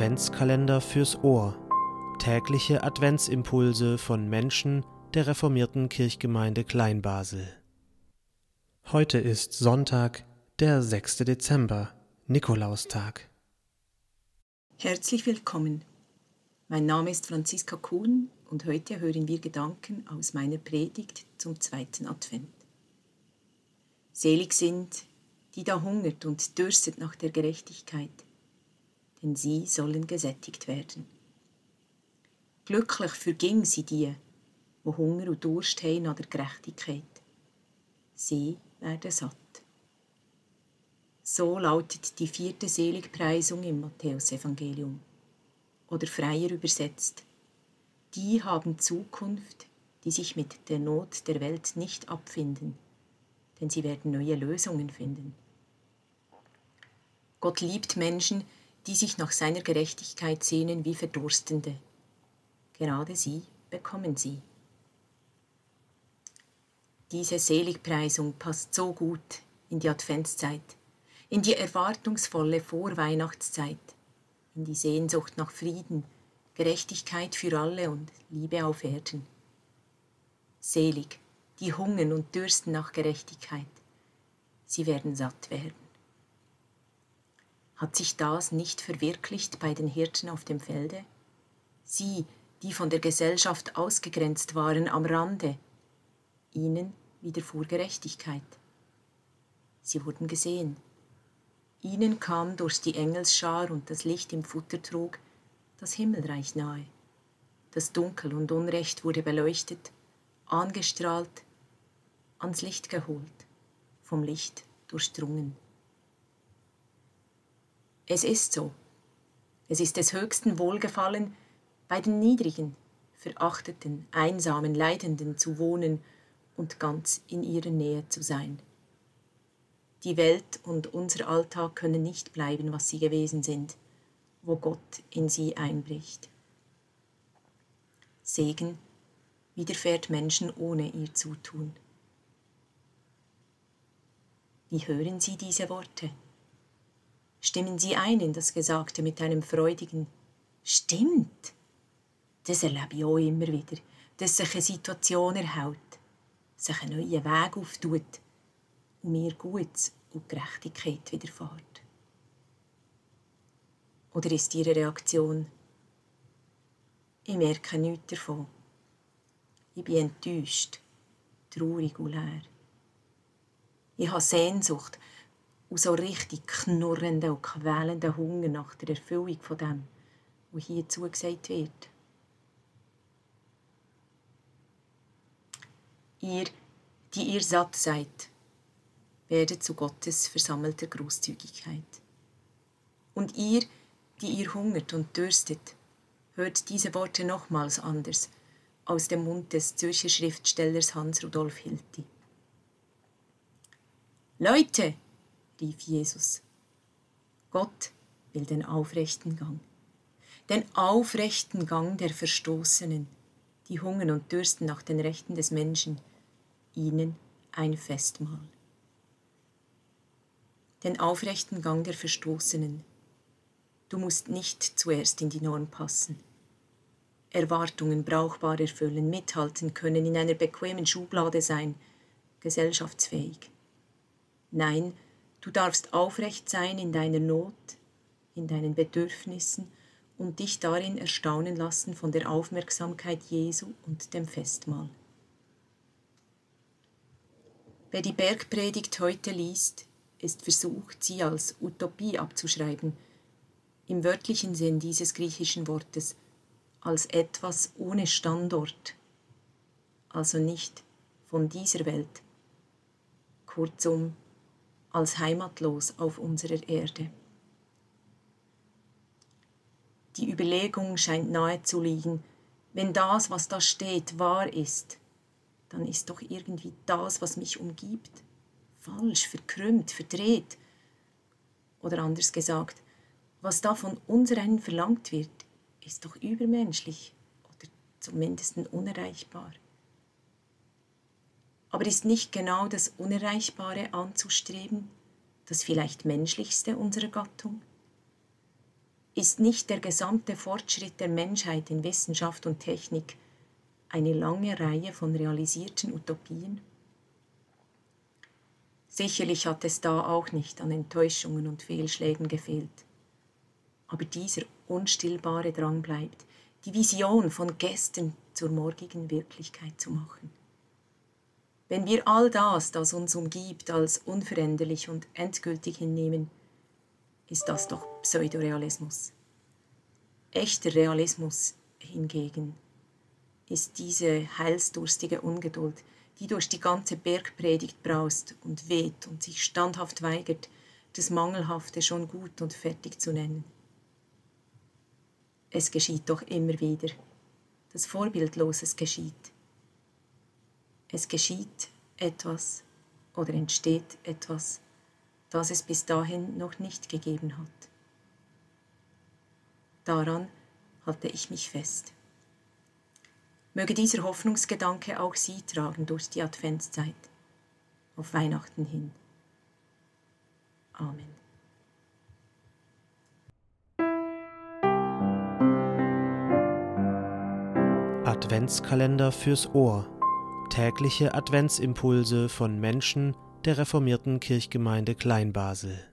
Adventskalender fürs Ohr. Tägliche Adventsimpulse von Menschen der reformierten Kirchgemeinde Kleinbasel. Heute ist Sonntag, der 6. Dezember, Nikolaustag. Herzlich willkommen. Mein Name ist Franziska Kuhn und heute hören wir Gedanken aus meiner Predigt zum zweiten Advent. Selig sind, die da hungert und dürstet nach der Gerechtigkeit, denn sie sollen gesättigt werden. Glücklich verging sie die, wo Hunger und Durst haben nach der Gerechtigkeit. Sie werden satt. So lautet die vierte Seligpreisung im Matthäusevangelium. Oder freier übersetzt, die haben Zukunft, die sich mit der Not der Welt nicht abfinden, denn sie werden neue Lösungen finden. Gott liebt Menschen, die sich nach seiner Gerechtigkeit sehnen wie Verdurstende. Gerade sie bekommen sie. Diese Seligpreisung passt so gut in die Adventszeit, in die erwartungsvolle Vorweihnachtszeit, in die Sehnsucht nach Frieden, Gerechtigkeit für alle und Liebe auf Erden. Selig, die hungern und dürsten nach Gerechtigkeit, sie werden satt werden. Hat sich das nicht verwirklicht bei den Hirten auf dem Felde? Sie, die von der Gesellschaft ausgegrenzt waren am Rande, ihnen widerfuhr Gerechtigkeit. Sie wurden gesehen. Ihnen kam durch die Engelsschar und das Licht im Futter trug das Himmelreich nahe. Das Dunkel und Unrecht wurde beleuchtet, angestrahlt, ans Licht geholt, vom Licht durchdrungen. Es ist so. Es ist des höchsten Wohlgefallen, bei den Niedrigen, Verachteten, Einsamen, Leidenden zu wohnen und ganz in ihrer Nähe zu sein. Die Welt und unser Alltag können nicht bleiben, was sie gewesen sind, wo Gott in sie einbricht. Segen widerfährt Menschen ohne ihr Zutun. Wie hören Sie diese Worte? Stimmen Sie ein in das Gesagte mit einem freudigen Stimmt. Das erlebe ich auch immer wieder, dass sich eine Situation erhält, sich ein neuer Weg auftut und mir Gutes und Gerechtigkeit widerfährt. Oder ist Ihre Reaktion, ich merke nichts davon. Ich bin enttäuscht, traurig und leer. Ich habe Sehnsucht und so richtig knurrenden und quälenden Hunger nach der Erfüllung von dem, was hier zugesagt wird. Ihr, die ihr satt seid, werdet zu Gottes versammelter Großzügigkeit. Und ihr, die ihr hungert und dürstet, hört diese Worte nochmals anders aus dem Mund des Zürcher Schriftstellers Hans Rudolf Hilti. Leute, rief Jesus. Gott will den aufrechten Gang, den aufrechten Gang der Verstoßenen, die hungern und dürsten nach den Rechten des Menschen, ihnen ein Festmahl. Den aufrechten Gang der Verstoßenen. Du musst nicht zuerst in die Norm passen. Erwartungen brauchbar erfüllen, mithalten können, in einer bequemen Schublade sein, gesellschaftsfähig. Nein, Du darfst aufrecht sein in deiner Not, in deinen Bedürfnissen und dich darin erstaunen lassen von der Aufmerksamkeit Jesu und dem Festmahl. Wer die Bergpredigt heute liest, ist versucht, sie als Utopie abzuschreiben, im wörtlichen Sinn dieses griechischen Wortes, als etwas ohne Standort, also nicht von dieser Welt, kurzum als heimatlos auf unserer Erde. Die Überlegung scheint nahe zu liegen, wenn das, was da steht, wahr ist, dann ist doch irgendwie das, was mich umgibt, falsch, verkrümmt, verdreht. Oder anders gesagt, was da von uns rein verlangt wird, ist doch übermenschlich oder zumindest unerreichbar. Aber ist nicht genau das Unerreichbare anzustreben, das vielleicht menschlichste unserer Gattung? Ist nicht der gesamte Fortschritt der Menschheit in Wissenschaft und Technik eine lange Reihe von realisierten Utopien? Sicherlich hat es da auch nicht an Enttäuschungen und Fehlschlägen gefehlt. Aber dieser unstillbare Drang bleibt, die Vision von gestern zur morgigen Wirklichkeit zu machen. Wenn wir all das, das uns umgibt, als unveränderlich und endgültig hinnehmen, ist das doch Pseudorealismus. Echter Realismus hingegen ist diese heilsdurstige Ungeduld, die durch die ganze Bergpredigt braust und weht und sich standhaft weigert, das Mangelhafte schon gut und fertig zu nennen. Es geschieht doch immer wieder, das Vorbildloses geschieht. Es geschieht etwas oder entsteht etwas, das es bis dahin noch nicht gegeben hat. Daran halte ich mich fest. Möge dieser Hoffnungsgedanke auch Sie tragen durch die Adventszeit, auf Weihnachten hin. Amen. Adventskalender fürs Ohr. Tägliche Adventsimpulse von Menschen der reformierten Kirchgemeinde Kleinbasel.